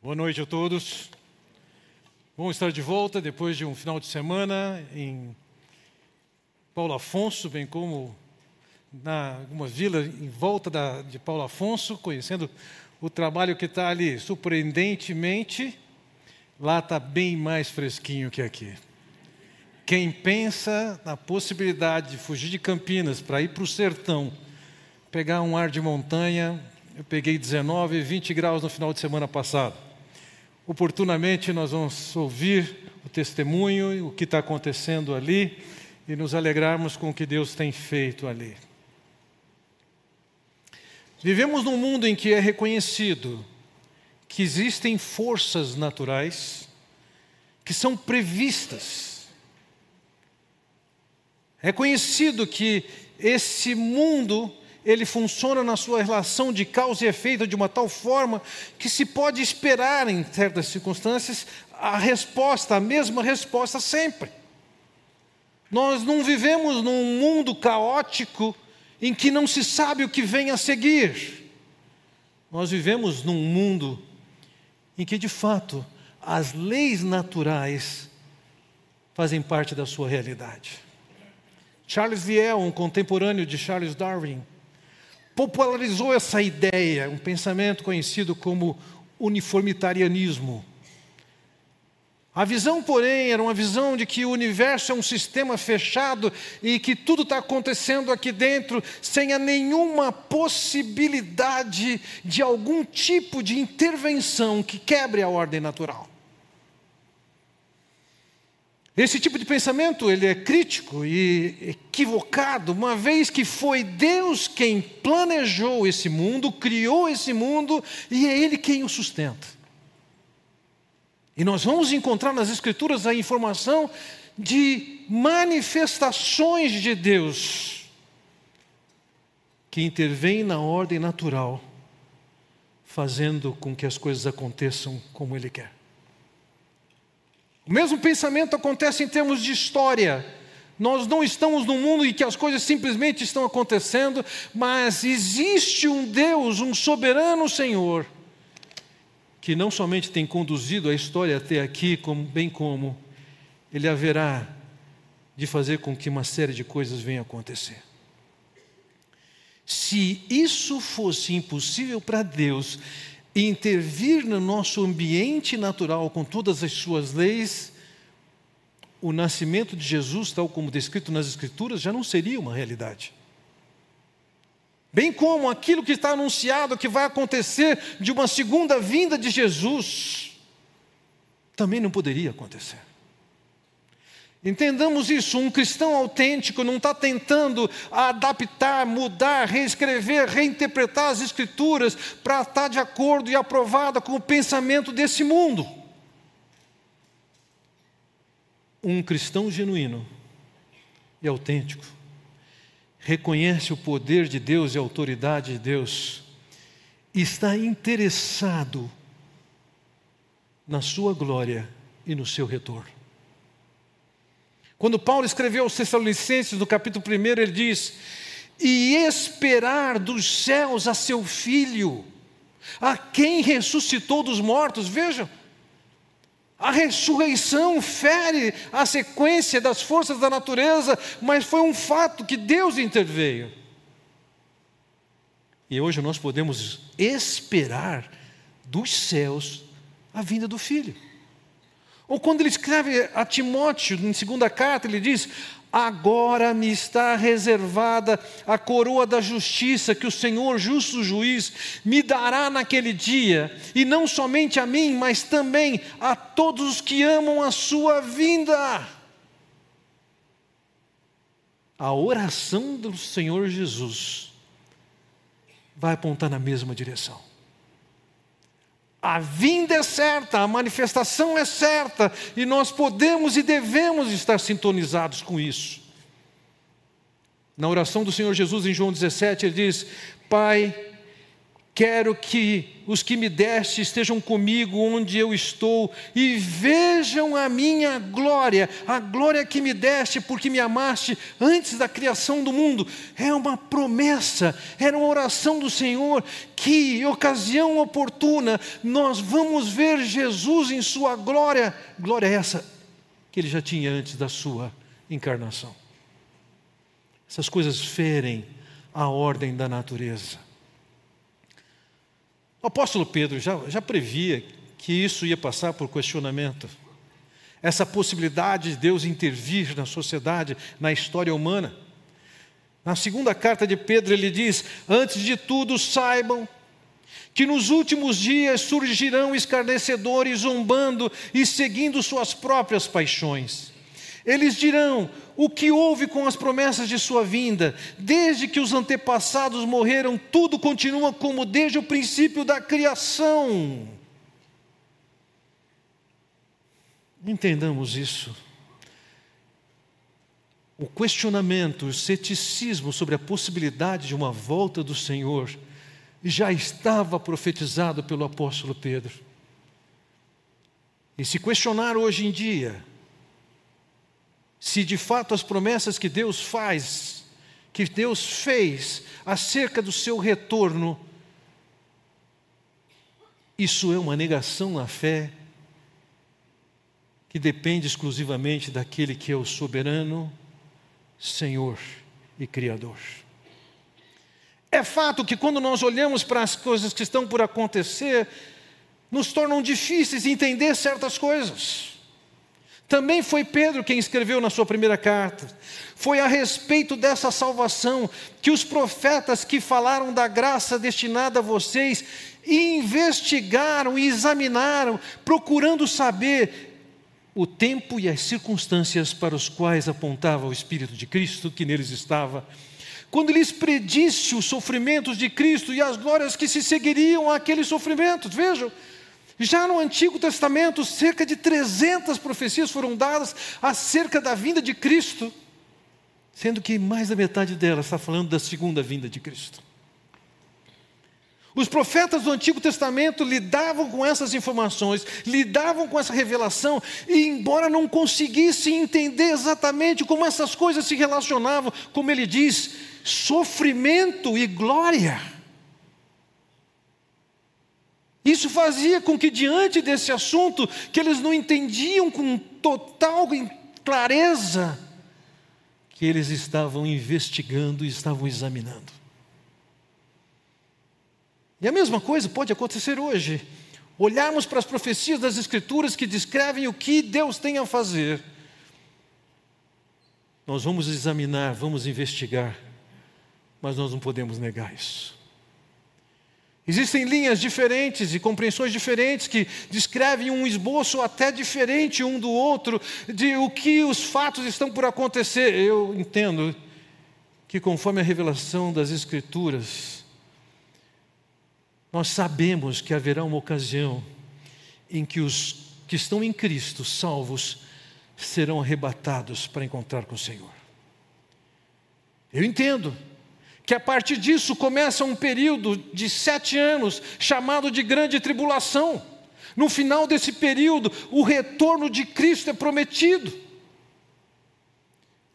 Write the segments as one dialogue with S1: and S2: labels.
S1: Boa noite a todos. Bom estar de volta depois de um final de semana em Paulo Afonso, bem como na uma vila em volta da, de Paulo Afonso, conhecendo o trabalho que está ali. Surpreendentemente, lá está bem mais fresquinho que aqui. Quem pensa na possibilidade de fugir de Campinas para ir para o sertão, pegar um ar de montanha, eu peguei 19, 20 graus no final de semana passado oportunamente nós vamos ouvir o testemunho e o que está acontecendo ali e nos alegrarmos com o que Deus tem feito ali. Vivemos num mundo em que é reconhecido que existem forças naturais que são previstas. É conhecido que esse mundo ele funciona na sua relação de causa e efeito de uma tal forma que se pode esperar, em certas circunstâncias, a resposta, a mesma resposta sempre. Nós não vivemos num mundo caótico em que não se sabe o que vem a seguir. Nós vivemos num mundo em que, de fato, as leis naturais fazem parte da sua realidade. Charles Lyell, um contemporâneo de Charles Darwin, popularizou essa ideia, um pensamento conhecido como uniformitarianismo. A visão, porém, era uma visão de que o universo é um sistema fechado e que tudo está acontecendo aqui dentro sem a nenhuma possibilidade de algum tipo de intervenção que quebre a ordem natural. Esse tipo de pensamento ele é crítico e equivocado, uma vez que foi Deus quem planejou esse mundo, criou esse mundo e é Ele quem o sustenta. E nós vamos encontrar nas Escrituras a informação de manifestações de Deus que intervêm na ordem natural, fazendo com que as coisas aconteçam como Ele quer. O mesmo pensamento acontece em termos de história. Nós não estamos num mundo em que as coisas simplesmente estão acontecendo, mas existe um Deus, um soberano Senhor, que não somente tem conduzido a história até aqui, como, bem como Ele haverá de fazer com que uma série de coisas venham a acontecer. Se isso fosse impossível para Deus, intervir no nosso ambiente natural com todas as suas leis, o nascimento de Jesus, tal como descrito nas Escrituras, já não seria uma realidade. Bem como aquilo que está anunciado que vai acontecer de uma segunda vinda de Jesus, também não poderia acontecer. Entendamos isso: um cristão autêntico não está tentando adaptar, mudar, reescrever, reinterpretar as Escrituras para estar de acordo e aprovada com o pensamento desse mundo. Um cristão genuíno e autêntico reconhece o poder de Deus e a autoridade de Deus, está interessado na sua glória e no seu retorno. Quando Paulo escreveu aos Tessalonicenses, no capítulo 1, ele diz: E esperar dos céus a seu filho, a quem ressuscitou dos mortos. Vejam, a ressurreição fere a sequência das forças da natureza, mas foi um fato que Deus interveio. E hoje nós podemos esperar dos céus a vinda do filho. Ou quando ele escreve a Timóteo, em segunda carta, ele diz: Agora me está reservada a coroa da justiça que o Senhor, justo juiz, me dará naquele dia, e não somente a mim, mas também a todos os que amam a sua vinda. A oração do Senhor Jesus vai apontar na mesma direção. A vinda é certa, a manifestação é certa, e nós podemos e devemos estar sintonizados com isso. Na oração do Senhor Jesus em João 17, ele diz: Pai, Quero que os que me deste estejam comigo onde eu estou e vejam a minha glória, a glória que me deste porque me amaste antes da criação do mundo. É uma promessa, era uma oração do Senhor que, ocasião oportuna, nós vamos ver Jesus em Sua glória. Glória essa que Ele já tinha antes da Sua encarnação. Essas coisas ferem a ordem da natureza. O apóstolo Pedro já, já previa que isso ia passar por questionamento. Essa possibilidade de Deus intervir na sociedade, na história humana. Na segunda carta de Pedro, ele diz: Antes de tudo, saibam que nos últimos dias surgirão escarnecedores zombando e seguindo suas próprias paixões. Eles dirão: o que houve com as promessas de sua vinda? Desde que os antepassados morreram, tudo continua como desde o princípio da criação. Entendamos isso. O questionamento, o ceticismo sobre a possibilidade de uma volta do Senhor já estava profetizado pelo apóstolo Pedro. E se questionar hoje em dia, se de fato as promessas que Deus faz, que Deus fez acerca do seu retorno, isso é uma negação na fé que depende exclusivamente daquele que é o soberano, Senhor e Criador. É fato que quando nós olhamos para as coisas que estão por acontecer, nos tornam difíceis entender certas coisas. Também foi Pedro quem escreveu na sua primeira carta. Foi a respeito dessa salvação que os profetas que falaram da graça destinada a vocês investigaram e examinaram, procurando saber o tempo e as circunstâncias para os quais apontava o Espírito de Cristo que neles estava. Quando lhes predisse os sofrimentos de Cristo e as glórias que se seguiriam àqueles sofrimentos. Vejam, já no Antigo Testamento, cerca de 300 profecias foram dadas acerca da vinda de Cristo, sendo que mais da metade delas está falando da segunda vinda de Cristo. Os profetas do Antigo Testamento lidavam com essas informações, lidavam com essa revelação, e embora não conseguissem entender exatamente como essas coisas se relacionavam, como ele diz, sofrimento e glória. Isso fazia com que, diante desse assunto, que eles não entendiam com total clareza, que eles estavam investigando e estavam examinando. E a mesma coisa pode acontecer hoje. Olharmos para as profecias das Escrituras que descrevem o que Deus tem a fazer. Nós vamos examinar, vamos investigar, mas nós não podemos negar isso. Existem linhas diferentes e compreensões diferentes que descrevem um esboço até diferente um do outro de o que os fatos estão por acontecer. Eu entendo que, conforme a revelação das Escrituras, nós sabemos que haverá uma ocasião em que os que estão em Cristo, salvos, serão arrebatados para encontrar com o Senhor. Eu entendo que a partir disso começa um período de sete anos chamado de grande tribulação. No final desse período, o retorno de Cristo é prometido.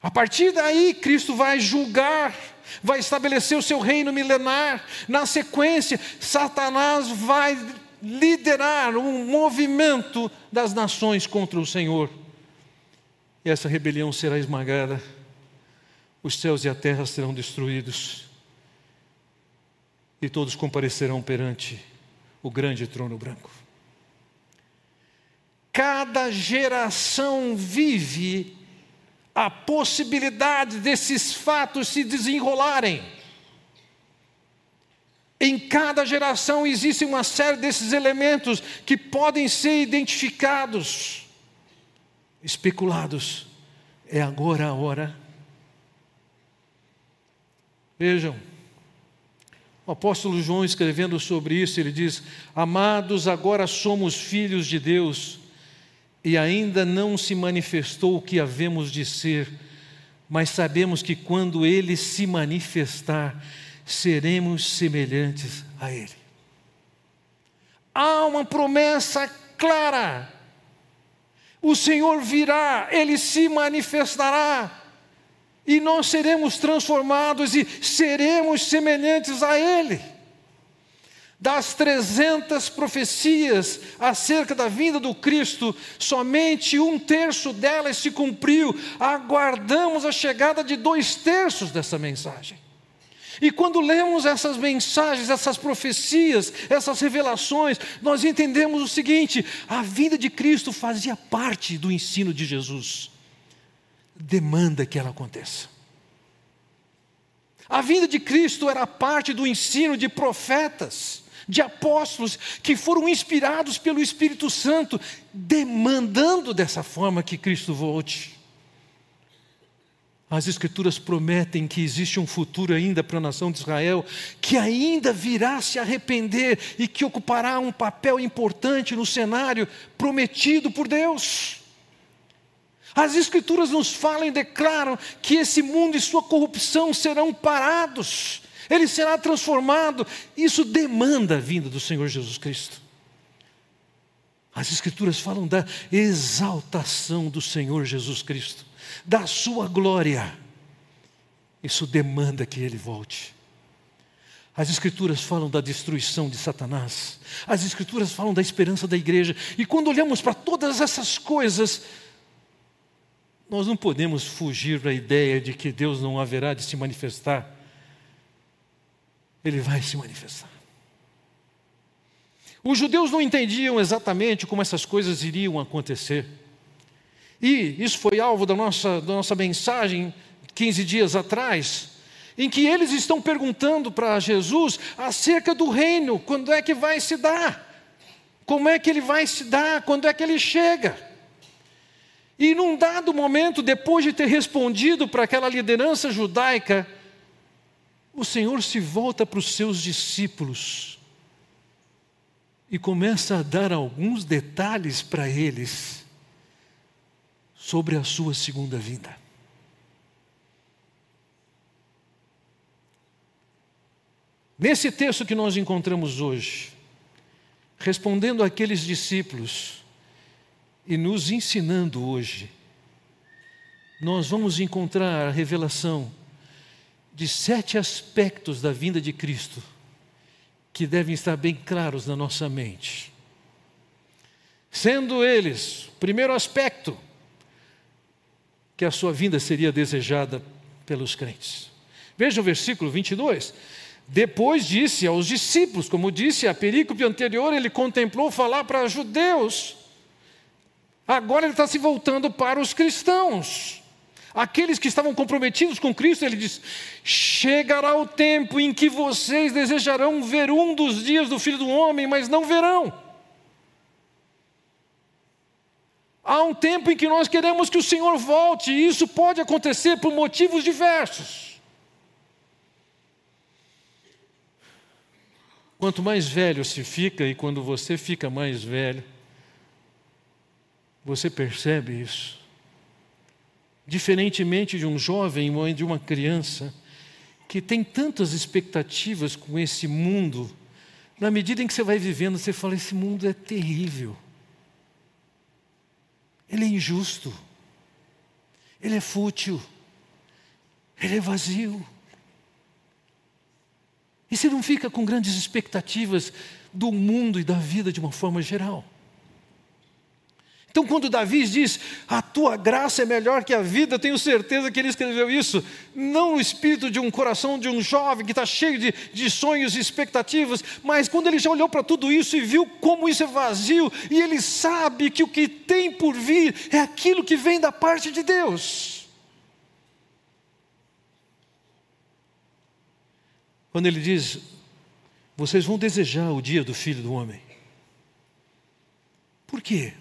S1: A partir daí, Cristo vai julgar, vai estabelecer o seu reino milenar. Na sequência, Satanás vai liderar um movimento das nações contra o Senhor. E essa rebelião será esmagada os céus e a terra serão destruídos, e todos comparecerão perante o grande trono branco. Cada geração vive a possibilidade desses fatos se desenrolarem. Em cada geração existe uma série desses elementos que podem ser identificados, especulados. É agora a hora Vejam, o apóstolo João escrevendo sobre isso, ele diz: Amados, agora somos filhos de Deus, e ainda não se manifestou o que havemos de ser, mas sabemos que quando ele se manifestar, seremos semelhantes a ele. há uma promessa clara. O Senhor virá, ele se manifestará, e nós seremos transformados e seremos semelhantes a Ele. Das 300 profecias acerca da vinda do Cristo, somente um terço delas se cumpriu. Aguardamos a chegada de dois terços dessa mensagem. E quando lemos essas mensagens, essas profecias, essas revelações, nós entendemos o seguinte: a vida de Cristo fazia parte do ensino de Jesus, demanda que ela aconteça. A vida de Cristo era parte do ensino de profetas, de apóstolos, que foram inspirados pelo Espírito Santo, demandando dessa forma que Cristo volte. As Escrituras prometem que existe um futuro ainda para a nação de Israel, que ainda virá se arrepender e que ocupará um papel importante no cenário prometido por Deus. As Escrituras nos falam e declaram que esse mundo e sua corrupção serão parados, ele será transformado. Isso demanda a vinda do Senhor Jesus Cristo. As Escrituras falam da exaltação do Senhor Jesus Cristo da sua glória, isso demanda que ele volte. As Escrituras falam da destruição de Satanás, as Escrituras falam da esperança da igreja, e quando olhamos para todas essas coisas, nós não podemos fugir da ideia de que Deus não haverá de se manifestar, Ele vai se manifestar. Os judeus não entendiam exatamente como essas coisas iriam acontecer. E isso foi alvo da nossa, da nossa mensagem 15 dias atrás, em que eles estão perguntando para Jesus acerca do reino, quando é que vai se dar? Como é que ele vai se dar? Quando é que ele chega? E num dado momento, depois de ter respondido para aquela liderança judaica, o Senhor se volta para os seus discípulos e começa a dar alguns detalhes para eles sobre a sua segunda vinda. Nesse texto que nós encontramos hoje, respondendo àqueles discípulos e nos ensinando hoje, nós vamos encontrar a revelação de sete aspectos da vinda de Cristo que devem estar bem claros na nossa mente. Sendo eles, primeiro aspecto, que a sua vinda seria desejada pelos crentes. Veja o versículo 22. Depois disse aos discípulos, como disse a perícope anterior, ele contemplou falar para judeus. Agora ele está se voltando para os cristãos. Aqueles que estavam comprometidos com Cristo, ele diz: Chegará o tempo em que vocês desejarão ver um dos dias do Filho do Homem, mas não verão. Há um tempo em que nós queremos que o Senhor volte, e isso pode acontecer por motivos diversos. Quanto mais velho se fica, e quando você fica mais velho, você percebe isso. Diferentemente de um jovem ou de uma criança, que tem tantas expectativas com esse mundo, na medida em que você vai vivendo, você fala: esse mundo é terrível. Ele é injusto, ele é fútil, ele é vazio. E você não fica com grandes expectativas do mundo e da vida de uma forma geral. Então, quando Davi diz, a tua graça é melhor que a vida, tenho certeza que ele escreveu isso, não no espírito de um coração de um jovem que está cheio de, de sonhos e expectativas, mas quando ele já olhou para tudo isso e viu como isso é vazio, e ele sabe que o que tem por vir é aquilo que vem da parte de Deus. Quando ele diz, vocês vão desejar o dia do filho do homem. Por quê?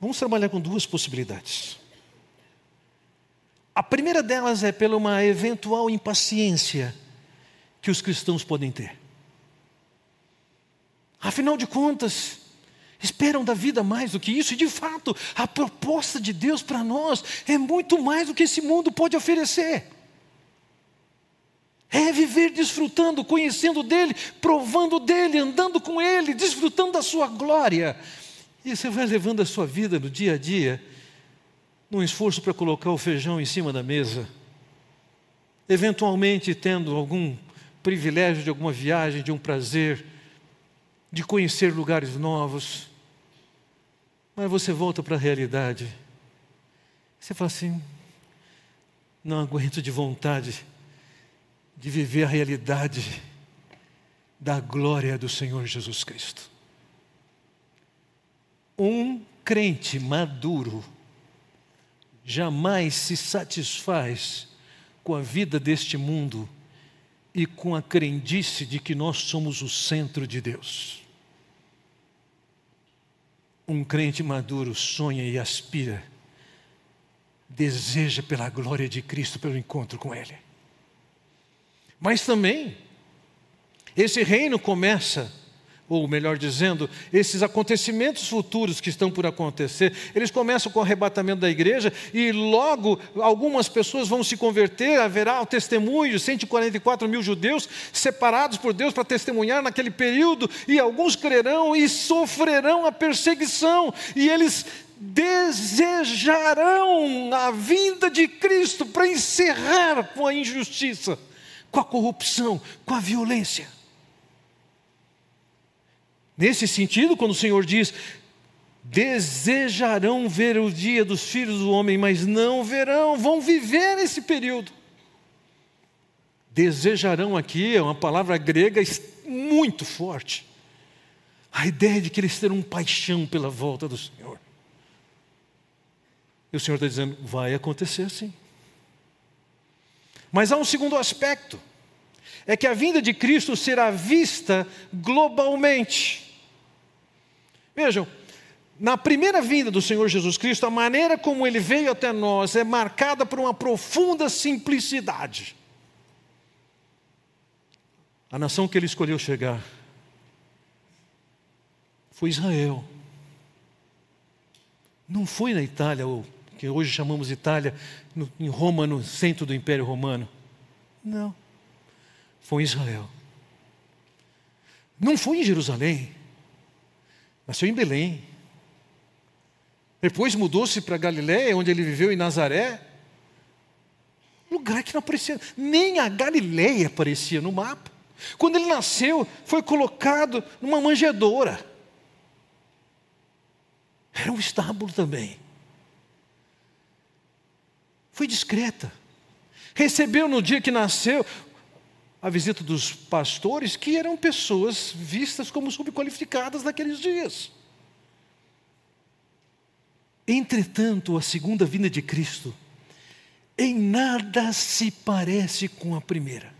S1: Vamos trabalhar com duas possibilidades. A primeira delas é pela uma eventual impaciência que os cristãos podem ter. Afinal de contas, esperam da vida mais do que isso, e de fato, a proposta de Deus para nós é muito mais do que esse mundo pode oferecer. É viver desfrutando, conhecendo dele, provando dele, andando com ele, desfrutando da sua glória. E você vai levando a sua vida no dia a dia, num esforço para colocar o feijão em cima da mesa, eventualmente tendo algum privilégio de alguma viagem, de um prazer, de conhecer lugares novos. Mas você volta para a realidade. Você fala assim: não aguento de vontade de viver a realidade da glória do Senhor Jesus Cristo. Um crente maduro jamais se satisfaz com a vida deste mundo e com a crendice de que nós somos o centro de Deus. Um crente maduro sonha e aspira, deseja pela glória de Cristo, pelo encontro com Ele. Mas também, esse reino começa, ou melhor dizendo, esses acontecimentos futuros que estão por acontecer, eles começam com o arrebatamento da igreja e logo algumas pessoas vão se converter, haverá o testemunho de 144 mil judeus separados por Deus para testemunhar naquele período, e alguns crerão e sofrerão a perseguição, e eles desejarão a vinda de Cristo para encerrar com a injustiça com a corrupção, com a violência. Nesse sentido, quando o Senhor diz: desejarão ver o dia dos filhos do homem, mas não verão, vão viver esse período. Desejarão aqui é uma palavra grega muito forte. A ideia de que eles terão paixão pela volta do Senhor. E o Senhor está dizendo: vai acontecer sim. Mas há um segundo aspecto: é que a vinda de Cristo será vista globalmente. Vejam, na primeira vinda do Senhor Jesus Cristo, a maneira como ele veio até nós é marcada por uma profunda simplicidade. A nação que ele escolheu chegar foi Israel. Não foi na Itália, ou que hoje chamamos Itália, no, em Roma, no centro do Império Romano. Não. Foi Israel. Não foi em Jerusalém. Nasceu em Belém. Depois mudou-se para Galiléia, onde ele viveu em Nazaré. Lugar que não aparecia, nem a Galiléia aparecia no mapa. Quando ele nasceu, foi colocado numa manjedoura. Era um estábulo também foi discreta. Recebeu no dia que nasceu a visita dos pastores, que eram pessoas vistas como subqualificadas naqueles dias. Entretanto, a segunda vinda de Cristo em nada se parece com a primeira.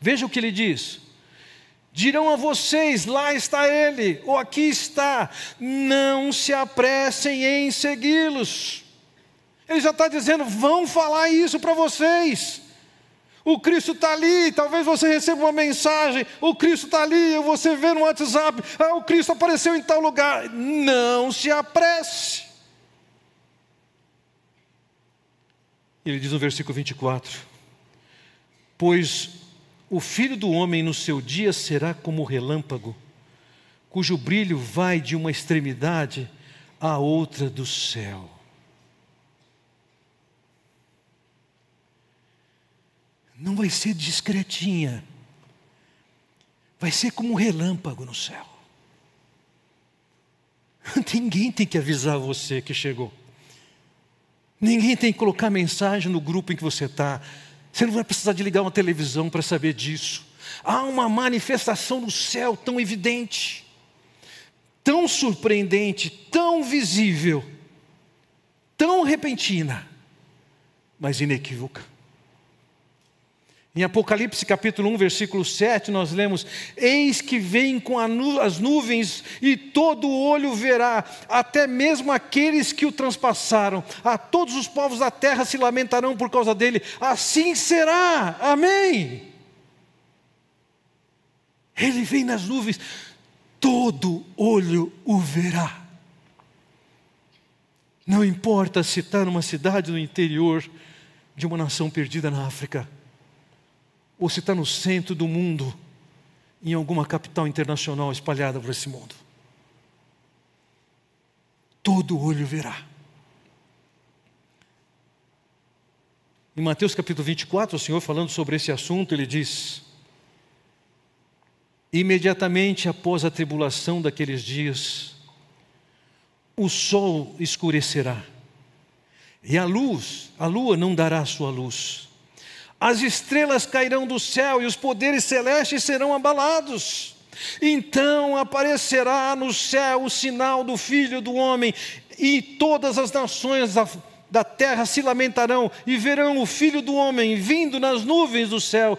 S1: Veja o que ele diz: dirão a vocês: lá está ele, ou aqui está, não se apressem em segui-los. Ele já está dizendo: vão falar isso para vocês. O Cristo está ali, talvez você receba uma mensagem, o Cristo está ali, você vê no WhatsApp, ah, o Cristo apareceu em tal lugar. Não se apresse. Ele diz no versículo 24: Pois o filho do homem no seu dia será como o relâmpago, cujo brilho vai de uma extremidade à outra do céu. Não vai ser discretinha, vai ser como um relâmpago no céu. Ninguém tem que avisar você que chegou. Ninguém tem que colocar mensagem no grupo em que você está. Você não vai precisar de ligar uma televisão para saber disso. Há uma manifestação no céu tão evidente, tão surpreendente, tão visível, tão repentina, mas inequívoca. Em Apocalipse capítulo 1, versículo 7, nós lemos: Eis que vem com as nuvens, e todo olho verá, até mesmo aqueles que o transpassaram. A todos os povos da terra se lamentarão por causa dele. Assim será. Amém. Ele vem nas nuvens, todo olho o verá. Não importa se está numa cidade no interior de uma nação perdida na África ou se está no centro do mundo, em alguma capital internacional espalhada por esse mundo. Todo olho verá. Em Mateus capítulo 24, o Senhor falando sobre esse assunto, ele diz: Imediatamente após a tribulação daqueles dias, o sol escurecerá, e a luz, a lua não dará sua luz. As estrelas cairão do céu e os poderes celestes serão abalados. Então aparecerá no céu o sinal do Filho do Homem, e todas as nações da da terra se lamentarão e verão o Filho do Homem vindo nas nuvens do céu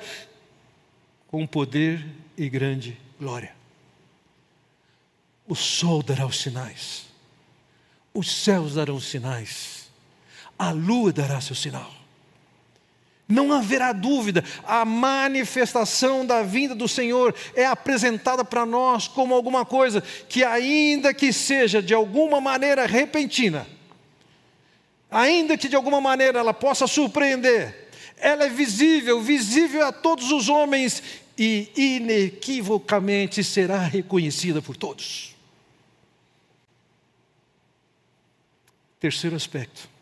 S1: com poder e grande glória. O sol dará os sinais, os céus darão os sinais, a lua dará seu sinal. Não haverá dúvida, a manifestação da vinda do Senhor é apresentada para nós como alguma coisa que, ainda que seja de alguma maneira repentina, ainda que de alguma maneira ela possa surpreender, ela é visível, visível a todos os homens e inequivocamente será reconhecida por todos. Terceiro aspecto.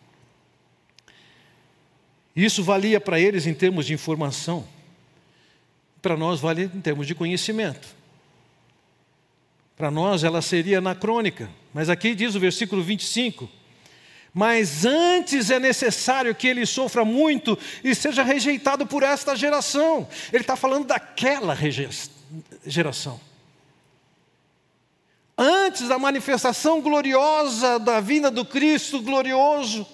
S1: Isso valia para eles em termos de informação, para nós vale em termos de conhecimento. Para nós ela seria anacrônica, mas aqui diz o versículo 25: mas antes é necessário que ele sofra muito e seja rejeitado por esta geração. Ele está falando daquela geração. Antes da manifestação gloriosa da vinda do Cristo glorioso,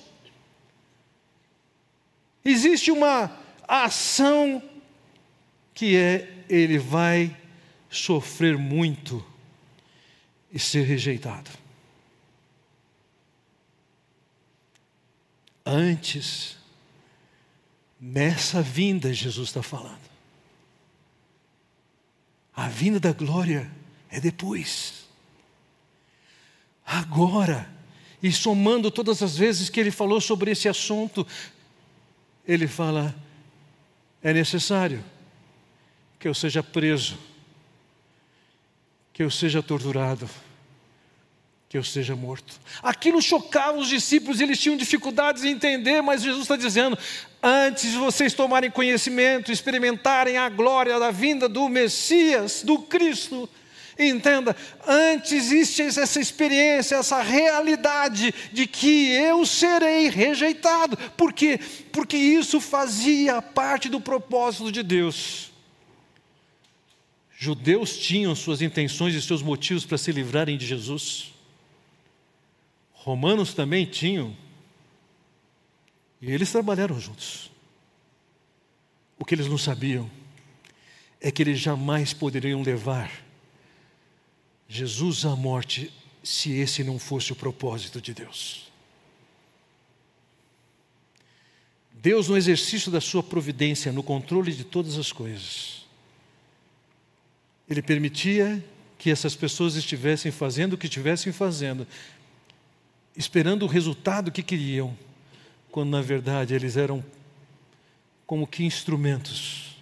S1: existe uma ação que é ele vai sofrer muito e ser rejeitado. Antes, nessa vinda, Jesus está falando. A vinda da glória é depois. Agora, e somando todas as vezes que ele falou sobre esse assunto, ele fala: é necessário que eu seja preso, que eu seja torturado que eu seja morto. Aquilo chocava os discípulos, eles tinham dificuldades em entender, mas Jesus está dizendo: antes de vocês tomarem conhecimento, experimentarem a glória da vinda do Messias, do Cristo, entenda, antes existe essa experiência, essa realidade de que eu serei rejeitado. Por quê? Porque isso fazia parte do propósito de Deus. Judeus tinham suas intenções e seus motivos para se livrarem de Jesus. Romanos também tinham, e eles trabalharam juntos. O que eles não sabiam é que eles jamais poderiam levar Jesus à morte se esse não fosse o propósito de Deus. Deus, no exercício da sua providência, no controle de todas as coisas, Ele permitia que essas pessoas estivessem fazendo o que estivessem fazendo, esperando o resultado que queriam, quando na verdade eles eram como que instrumentos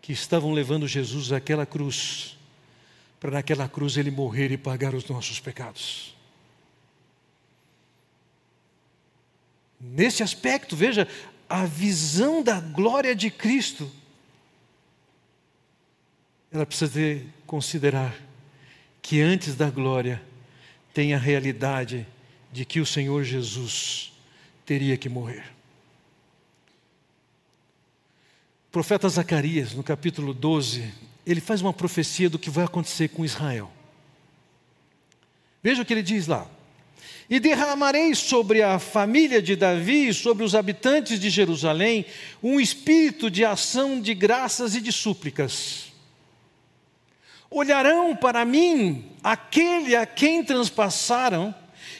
S1: que estavam levando Jesus àquela cruz, para naquela cruz ele morrer e pagar os nossos pecados. Nesse aspecto, veja, a visão da glória de Cristo, ela precisa ter, considerar que antes da glória tem a realidade de que o Senhor Jesus teria que morrer. O profeta Zacarias, no capítulo 12, ele faz uma profecia do que vai acontecer com Israel. Veja o que ele diz lá: E derramarei sobre a família de Davi e sobre os habitantes de Jerusalém um espírito de ação de graças e de súplicas. Olharão para mim aquele a quem transpassaram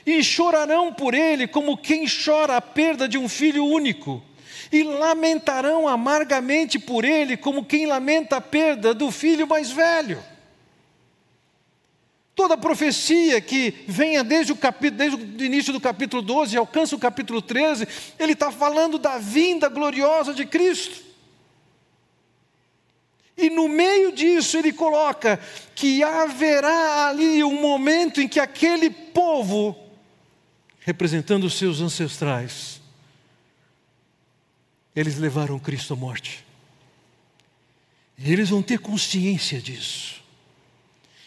S1: e chorarão por ele como quem chora a perda de um filho único, e lamentarão amargamente por ele como quem lamenta a perda do filho mais velho. Toda profecia que venha desde o, capítulo, desde o início do capítulo 12 e alcança o capítulo 13, ele está falando da vinda gloriosa de Cristo. E no meio disso ele coloca que haverá ali um momento em que aquele povo, representando os seus ancestrais, eles levaram Cristo à morte. E eles vão ter consciência disso.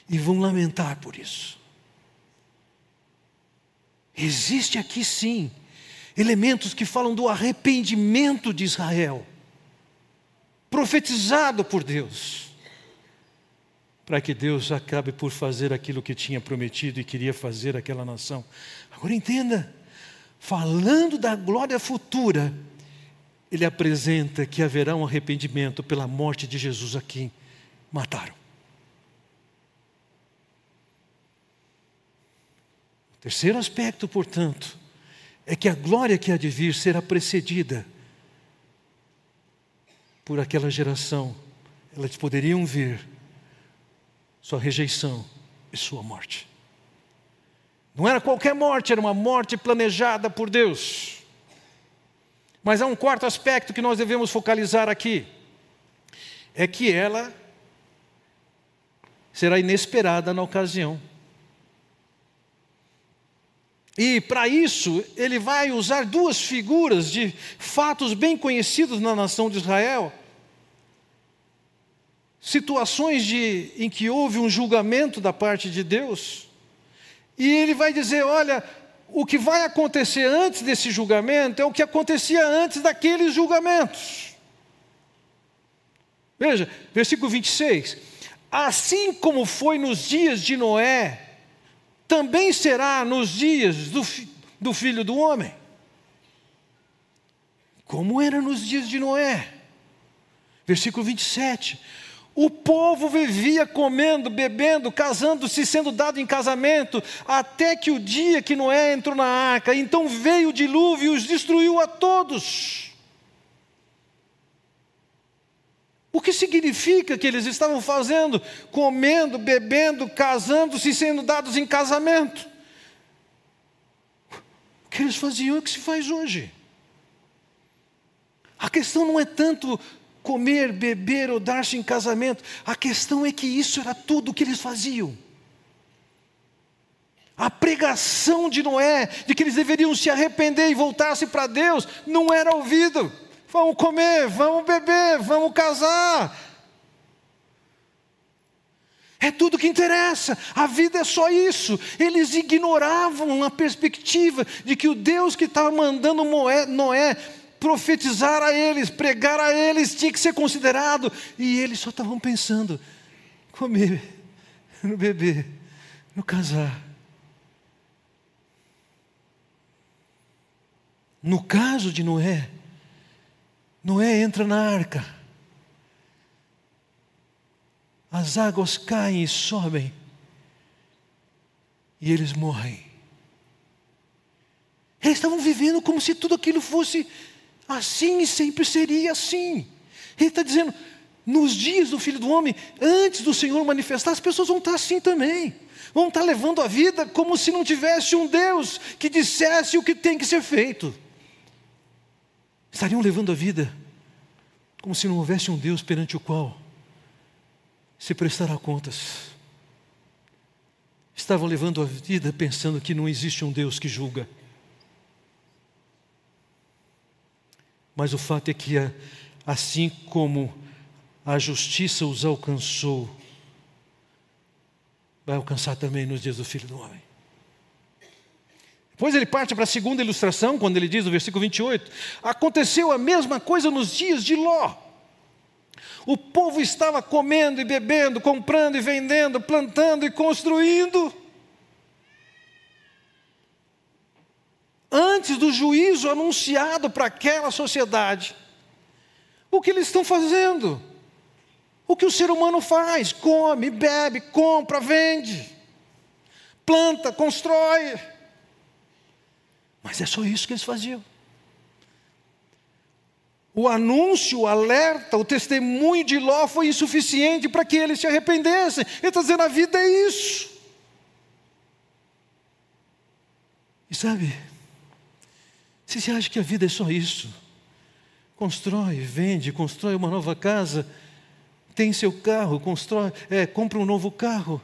S1: E vão lamentar por isso. Existe aqui sim elementos que falam do arrependimento de Israel, profetizado por Deus, para que Deus acabe por fazer aquilo que tinha prometido e queria fazer aquela nação. Agora entenda, falando da glória futura, ele apresenta que haverá um arrependimento pela morte de Jesus a quem mataram. O terceiro aspecto, portanto, é que a glória que há de vir será precedida por aquela geração. Elas poderiam ver sua rejeição e sua morte. Não era qualquer morte, era uma morte planejada por Deus. Mas há um quarto aspecto que nós devemos focalizar aqui: é que ela será inesperada na ocasião. E para isso, ele vai usar duas figuras de fatos bem conhecidos na nação de Israel. Situações de, em que houve um julgamento da parte de Deus. E ele vai dizer: olha, o que vai acontecer antes desse julgamento é o que acontecia antes daqueles julgamentos. Veja, versículo 26. Assim como foi nos dias de Noé, também será nos dias do, do filho do homem. Como era nos dias de Noé. Versículo 27. O povo vivia comendo, bebendo, casando-se, sendo dado em casamento, até que o dia que Noé entrou na arca, então veio o dilúvio e os destruiu a todos. O que significa que eles estavam fazendo? Comendo, bebendo, casando-se, sendo dados em casamento. O que eles faziam é o que se faz hoje. A questão não é tanto comer, beber ou dar-se em casamento, a questão é que isso era tudo o que eles faziam. A pregação de Noé, de que eles deveriam se arrepender e voltar-se para Deus, não era ouvido. Vamos comer, vamos beber, vamos casar. É tudo que interessa, a vida é só isso. Eles ignoravam a perspectiva de que o Deus que estava mandando Noé profetizar a eles, pregar a eles, tinha que ser considerado. E eles só estavam pensando: comer, no beber, no casar. No caso de Noé, Noé entra na arca. As águas caem e sobem. E eles morrem. Eles estavam vivendo como se tudo aquilo fosse assim e sempre seria assim. Ele está dizendo: nos dias do filho do homem, antes do Senhor manifestar, as pessoas vão estar assim também. Vão estar levando a vida como se não tivesse um Deus que dissesse o que tem que ser feito estariam levando a vida como se não houvesse um Deus perante o qual se prestará contas. Estavam levando a vida pensando que não existe um Deus que julga. Mas o fato é que, assim como a justiça os alcançou, vai alcançar também nos dias do Filho do Homem. Depois ele parte para a segunda ilustração, quando ele diz no versículo 28, aconteceu a mesma coisa nos dias de Ló. O povo estava comendo e bebendo, comprando e vendendo, plantando e construindo. Antes do juízo anunciado para aquela sociedade, o que eles estão fazendo? O que o ser humano faz? Come, bebe, compra, vende, planta, constrói. Mas é só isso que eles faziam. O anúncio, o alerta, o testemunho de Ló foi insuficiente para que eles se arrependessem. Ele está dizendo: a vida é isso. E sabe, se você acha que a vida é só isso, constrói, vende, constrói uma nova casa, tem seu carro, constrói, é, compra um novo carro.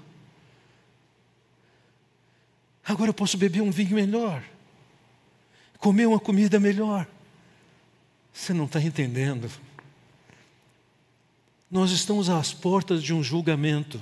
S1: Agora eu posso beber um vinho melhor, comer uma comida melhor. Você não está entendendo. Nós estamos às portas de um julgamento.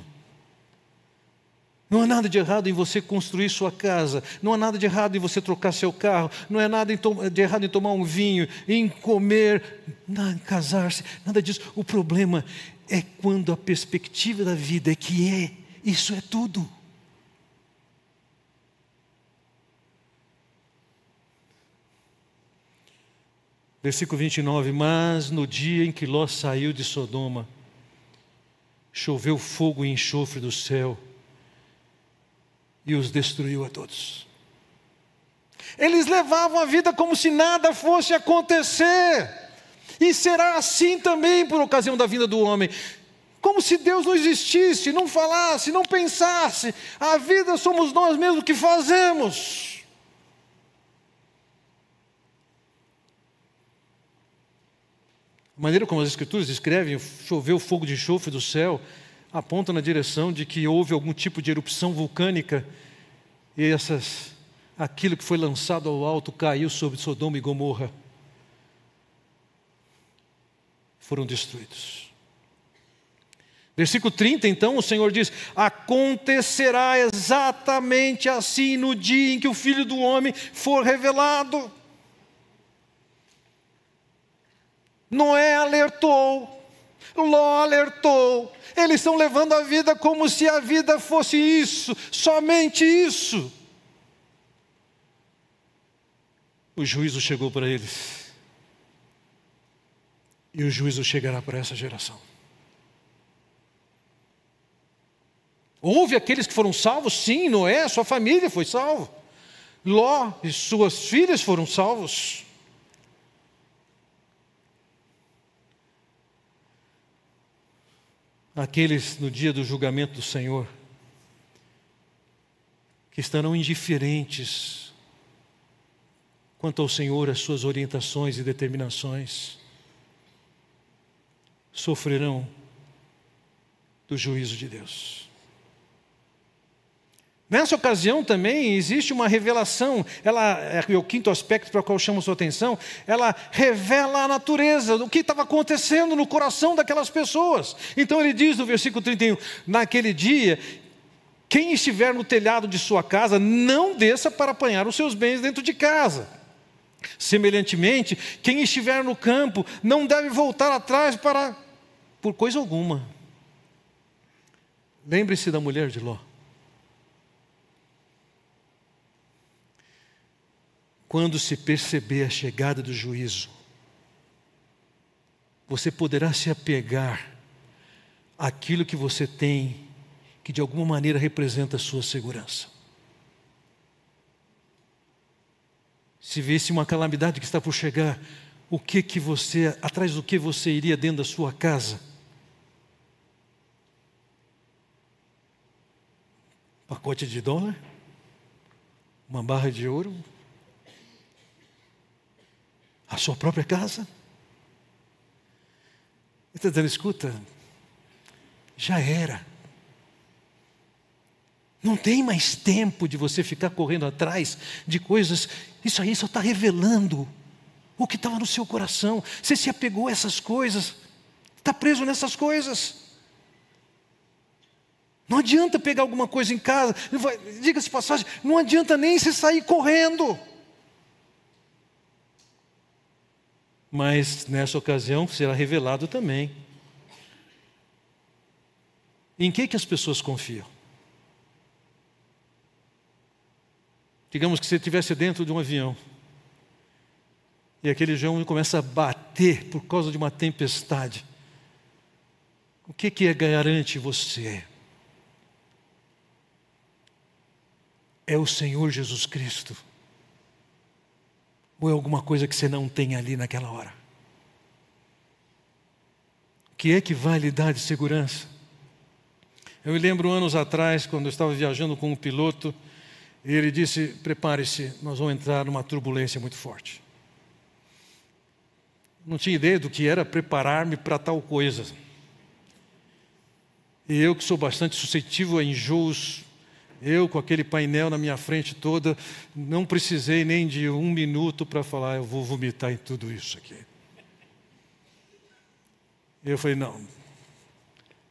S1: Não há nada de errado em você construir sua casa, não há nada de errado em você trocar seu carro, não há nada de errado em tomar um vinho, em comer, em casar-se, nada disso. O problema é quando a perspectiva da vida é que é, isso é tudo. Versículo 29: Mas no dia em que Ló saiu de Sodoma, choveu fogo e enxofre do céu e os destruiu a todos. Eles levavam a vida como se nada fosse acontecer, e será assim também por ocasião da vinda do homem. Como se Deus não existisse, não falasse, não pensasse. A vida somos nós mesmos que fazemos. A maneira como as Escrituras descrevem, choveu fogo de enxofre do céu, aponta na direção de que houve algum tipo de erupção vulcânica e essas, aquilo que foi lançado ao alto caiu sobre Sodoma e Gomorra. Foram destruídos. Versículo 30, então, o Senhor diz: Acontecerá exatamente assim no dia em que o Filho do Homem for revelado. Noé alertou, Ló alertou, eles estão levando a vida como se a vida fosse isso, somente isso. O juízo chegou para eles, e o juízo chegará para essa geração. Houve aqueles que foram salvos, sim, Noé, sua família foi salvo. Ló e suas filhas foram salvos. Aqueles no dia do julgamento do Senhor que estarão indiferentes quanto ao Senhor, as suas orientações e determinações, sofrerão do juízo de Deus. Nessa ocasião também existe uma revelação, ela é o quinto aspecto para o qual chamo sua atenção, ela revela a natureza do que estava acontecendo no coração daquelas pessoas. Então ele diz no versículo 31: Naquele dia, quem estiver no telhado de sua casa, não desça para apanhar os seus bens dentro de casa. Semelhantemente, quem estiver no campo, não deve voltar atrás para por coisa alguma. Lembre-se da mulher de Ló. Quando se perceber a chegada do juízo, você poderá se apegar àquilo que você tem, que de alguma maneira representa a sua segurança. Se visse uma calamidade que está por chegar, o que que você, atrás do que você iria dentro da sua casa? Pacote de dólar? Uma barra de ouro? A sua própria casa. Está dizendo: escuta, já era. Não tem mais tempo de você ficar correndo atrás de coisas. Isso aí só está revelando o que estava no seu coração. Você se apegou a essas coisas, está preso nessas coisas. Não adianta pegar alguma coisa em casa, diga-se passagem, não adianta nem se sair correndo. Mas nessa ocasião será revelado também. Em que, que as pessoas confiam? Digamos que você estivesse dentro de um avião e aquele avião começa a bater por causa de uma tempestade. O que, que é garante você? É o Senhor Jesus Cristo ou é alguma coisa que você não tem ali naquela hora? O que é que vai lhe dar de segurança? Eu me lembro anos atrás, quando eu estava viajando com um piloto, e ele disse: Prepare-se, nós vamos entrar numa turbulência muito forte. Não tinha ideia do que era preparar-me para tal coisa. E eu que sou bastante suscetível a enjoos, eu com aquele painel na minha frente toda, não precisei nem de um minuto para falar, eu vou vomitar em tudo isso aqui. Eu falei, não,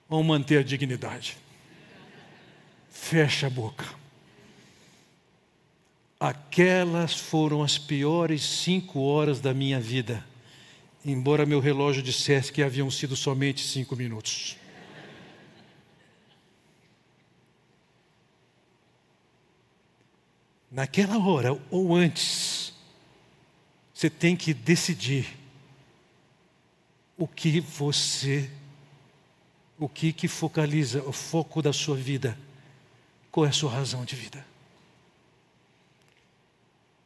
S1: vamos manter a dignidade. Fecha a boca. Aquelas foram as piores cinco horas da minha vida, embora meu relógio dissesse que haviam sido somente cinco minutos. Naquela hora ou antes, você tem que decidir o que você, o que que focaliza o foco da sua vida, qual é a sua razão de vida.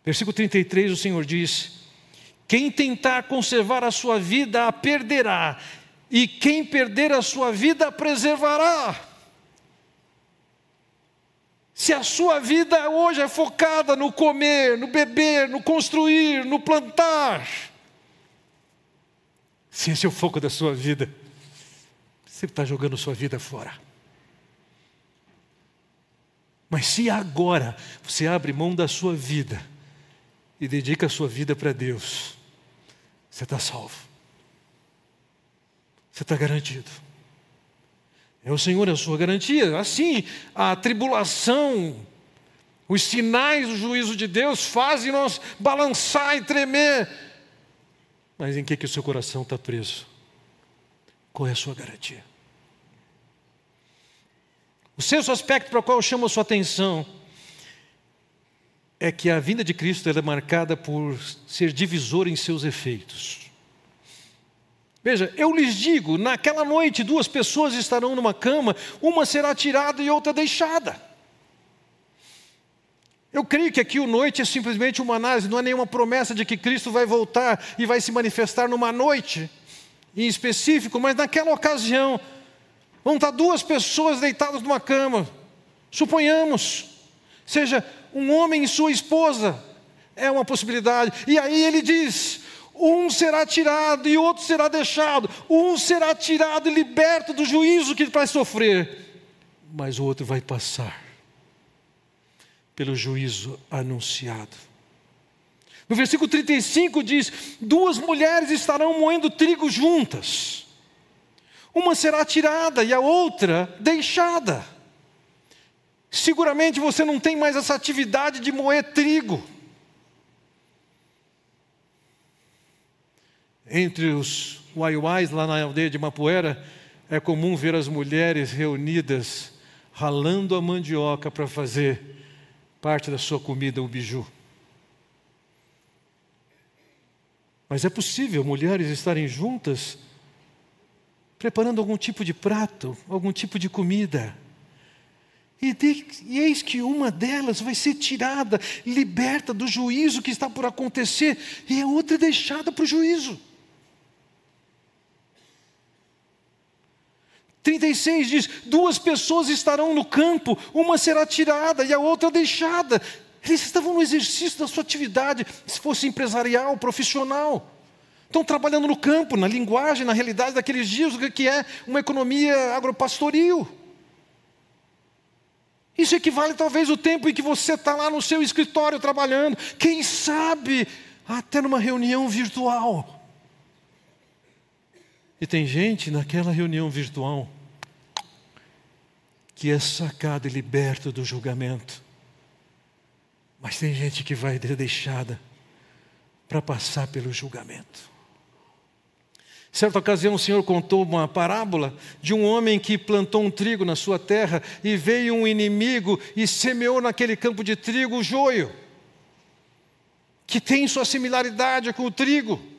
S1: Versículo 33, o Senhor diz: Quem tentar conservar a sua vida a perderá, e quem perder a sua vida a preservará. Se a sua vida hoje é focada no comer, no beber, no construir, no plantar, se esse é o foco da sua vida, você está jogando sua vida fora. Mas se agora você abre mão da sua vida e dedica a sua vida para Deus, você está salvo. Você está garantido. É o Senhor a sua garantia. Assim, a tribulação, os sinais do juízo de Deus fazem nós balançar e tremer mas em que, que o seu coração está preso? Qual é a sua garantia? O sexto aspecto para o qual eu chamo a sua atenção é que a vinda de Cristo é marcada por ser divisor em seus efeitos. Veja, eu lhes digo: naquela noite duas pessoas estarão numa cama, uma será tirada e outra deixada. Eu creio que aqui o noite é simplesmente uma análise, não é nenhuma promessa de que Cristo vai voltar e vai se manifestar numa noite em específico, mas naquela ocasião vão estar duas pessoas deitadas numa cama. Suponhamos, seja um homem e sua esposa, é uma possibilidade. E aí ele diz: um será tirado e outro será deixado, um será tirado e liberto do juízo que ele vai sofrer, mas o outro vai passar pelo juízo anunciado. No versículo 35 diz: Duas mulheres estarão moendo trigo juntas, uma será tirada e a outra deixada. Seguramente você não tem mais essa atividade de moer trigo. Entre os uaiuais lá na aldeia de Mapuera, é comum ver as mulheres reunidas ralando a mandioca para fazer parte da sua comida o biju. Mas é possível mulheres estarem juntas preparando algum tipo de prato, algum tipo de comida. E, de, e, eis que uma delas vai ser tirada, liberta do juízo que está por acontecer, e a outra é deixada para o juízo. 36 diz: duas pessoas estarão no campo, uma será tirada e a outra deixada. Eles estavam no exercício da sua atividade, se fosse empresarial, profissional. Estão trabalhando no campo, na linguagem, na realidade daqueles dias, o que é uma economia agropastoril. Isso equivale talvez ao tempo em que você está lá no seu escritório trabalhando, quem sabe até numa reunião virtual. E tem gente naquela reunião virtual que é sacado e liberto do julgamento. Mas tem gente que vai deixada para passar pelo julgamento. Certa ocasião, o Senhor contou uma parábola de um homem que plantou um trigo na sua terra e veio um inimigo e semeou naquele campo de trigo o joio, que tem sua similaridade com o trigo.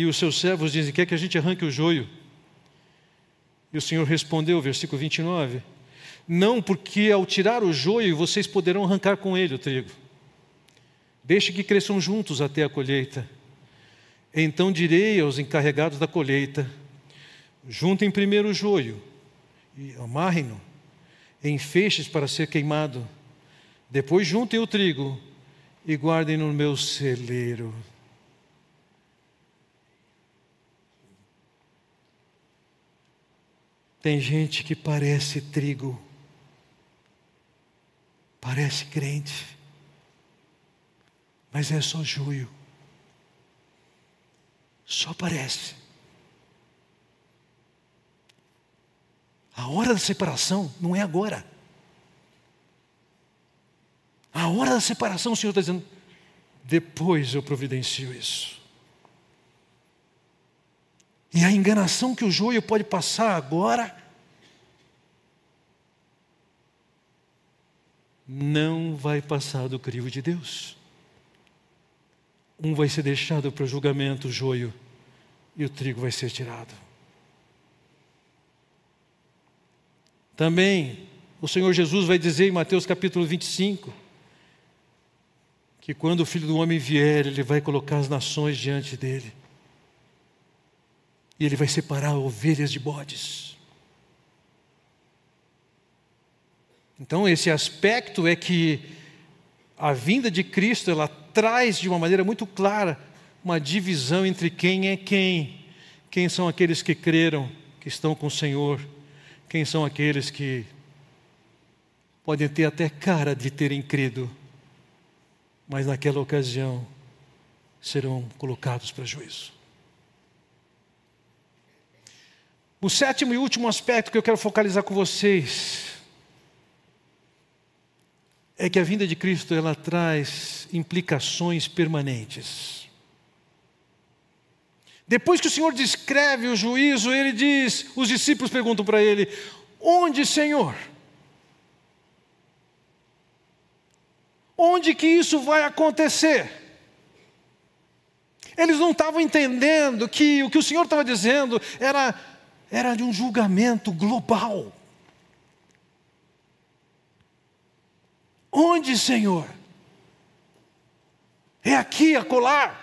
S1: E os seus servos dizem: Quer que a gente arranque o joio? E o Senhor respondeu, versículo 29, Não, porque ao tirar o joio vocês poderão arrancar com ele o trigo. Deixe que cresçam juntos até a colheita. Então direi aos encarregados da colheita: Juntem primeiro o joio e amarrem-no em feixes para ser queimado. Depois juntem o trigo e guardem no meu celeiro. Tem gente que parece trigo, parece crente, mas é só joio. Só parece. A hora da separação não é agora. A hora da separação, o Senhor está dizendo, depois eu providencio isso. E a enganação que o joio pode passar agora, não vai passar do crivo de Deus. Um vai ser deixado para o julgamento, o joio, e o trigo vai ser tirado. Também o Senhor Jesus vai dizer em Mateus capítulo 25 que quando o Filho do Homem vier, ele vai colocar as nações diante dele. E ele vai separar ovelhas de bodes. Então, esse aspecto é que a vinda de Cristo, ela traz de uma maneira muito clara uma divisão entre quem é quem. Quem são aqueles que creram, que estão com o Senhor quem são aqueles que podem ter até cara de terem crido, mas naquela ocasião serão colocados para juízo? O sétimo e último aspecto que eu quero focalizar com vocês é que a vinda de Cristo ela traz implicações permanentes. Depois que o Senhor descreve o juízo, ele diz: os discípulos perguntam para ele: Onde, Senhor? Onde que isso vai acontecer? Eles não estavam entendendo que o que o Senhor estava dizendo era, era de um julgamento global. Onde, Senhor? É aqui, acolá.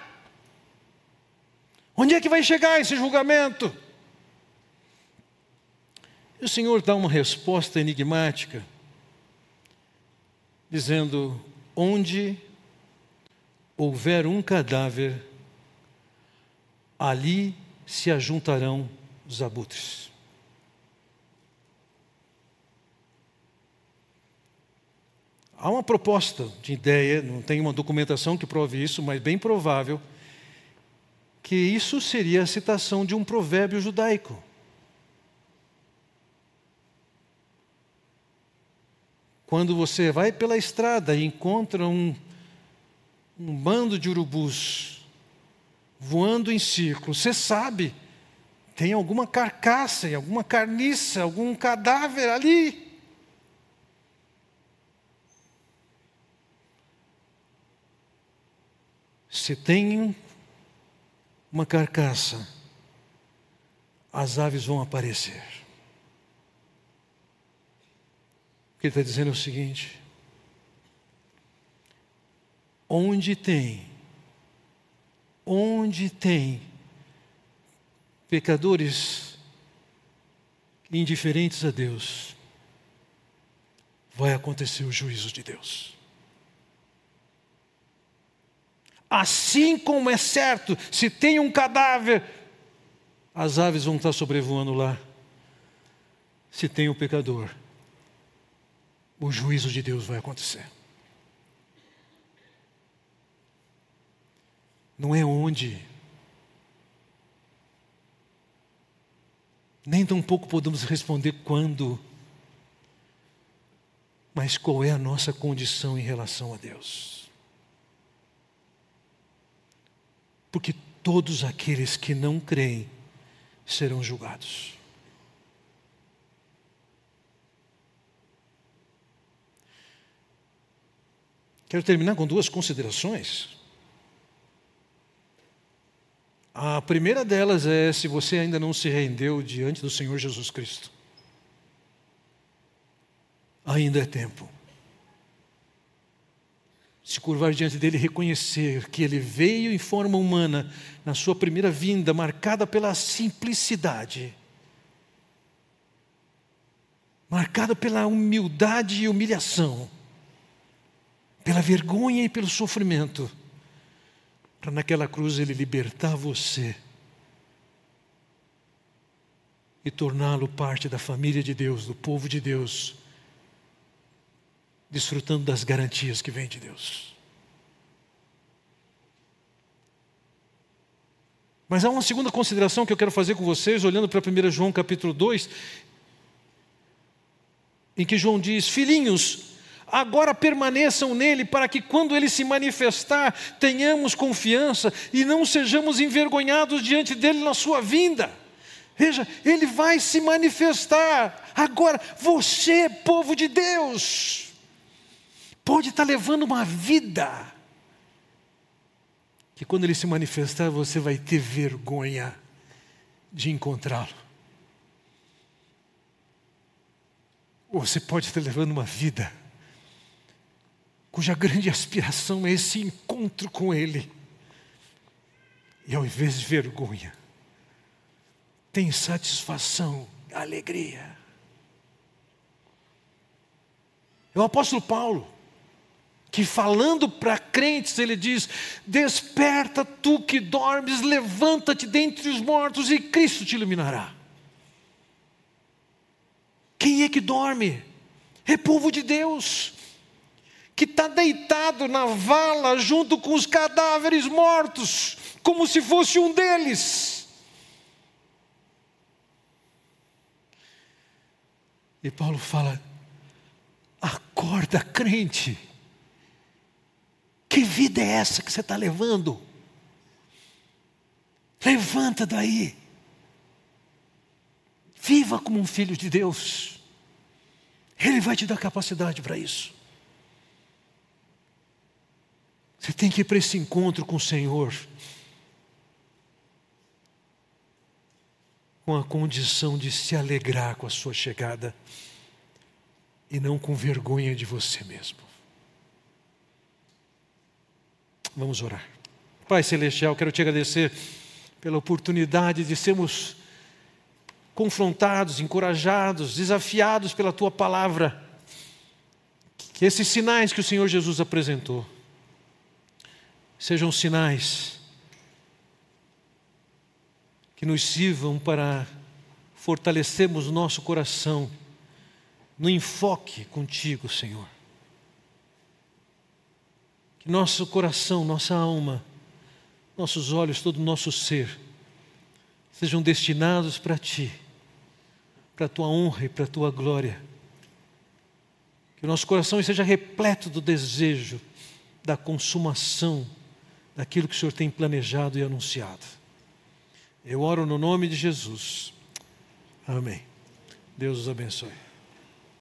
S1: Onde é que vai chegar esse julgamento? E o Senhor dá uma resposta enigmática, dizendo: onde houver um cadáver, ali se ajuntarão os abutres. Há uma proposta de ideia, não tem uma documentação que prove isso, mas bem provável que isso seria a citação de um provérbio judaico. Quando você vai pela estrada e encontra um, um bando de urubus voando em círculo, você sabe, tem alguma carcaça, alguma carniça, algum cadáver ali. Se tem uma carcaça, as aves vão aparecer. O que ele está dizendo é o seguinte: onde tem, onde tem pecadores indiferentes a Deus, vai acontecer o juízo de Deus. Assim como é certo, se tem um cadáver, as aves vão estar sobrevoando lá. Se tem um pecador, o juízo de Deus vai acontecer. Não é onde, nem tampouco podemos responder quando, mas qual é a nossa condição em relação a Deus. porque todos aqueles que não creem serão julgados. Quero terminar com duas considerações. A primeira delas é se você ainda não se rendeu diante do Senhor Jesus Cristo. Ainda é tempo se curvar diante dele e reconhecer que ele veio em forma humana na sua primeira vinda, marcada pela simplicidade, marcada pela humildade e humilhação, pela vergonha e pelo sofrimento, para naquela cruz ele libertar você e torná-lo parte da família de Deus, do povo de Deus, desfrutando das garantias que vêm de Deus. Mas há uma segunda consideração que eu quero fazer com vocês, olhando para 1 João capítulo 2, em que João diz: Filhinhos, agora permaneçam nele, para que quando ele se manifestar, tenhamos confiança e não sejamos envergonhados diante dele na sua vinda. Veja, ele vai se manifestar. Agora, você, povo de Deus, pode estar levando uma vida que quando ele se manifestar, você vai ter vergonha de encontrá-lo. Você pode estar levando uma vida cuja grande aspiração é esse encontro com Ele. E ao invés de vergonha, tem satisfação, alegria. É o apóstolo Paulo, que falando para crentes, ele diz: Desperta tu que dormes, levanta-te dentre os mortos e Cristo te iluminará. Quem é que dorme? É povo de Deus, que está deitado na vala junto com os cadáveres mortos, como se fosse um deles. E Paulo fala: acorda, crente. Que vida é essa que você está levando? Levanta daí. Viva como um filho de Deus. Ele vai te dar capacidade para isso. Você tem que ir para esse encontro com o Senhor com a condição de se alegrar com a sua chegada e não com vergonha de você mesmo. Vamos orar. Pai Celestial, quero te agradecer pela oportunidade de sermos confrontados, encorajados, desafiados pela tua palavra. Que esses sinais que o Senhor Jesus apresentou sejam sinais que nos sirvam para fortalecermos nosso coração no enfoque contigo, Senhor nosso coração, nossa alma, nossos olhos, todo o nosso ser sejam destinados para Ti, para a Tua honra e para a Tua glória. Que o nosso coração seja repleto do desejo da consumação daquilo que o Senhor tem planejado e anunciado. Eu oro no nome de Jesus. Amém. Deus os abençoe.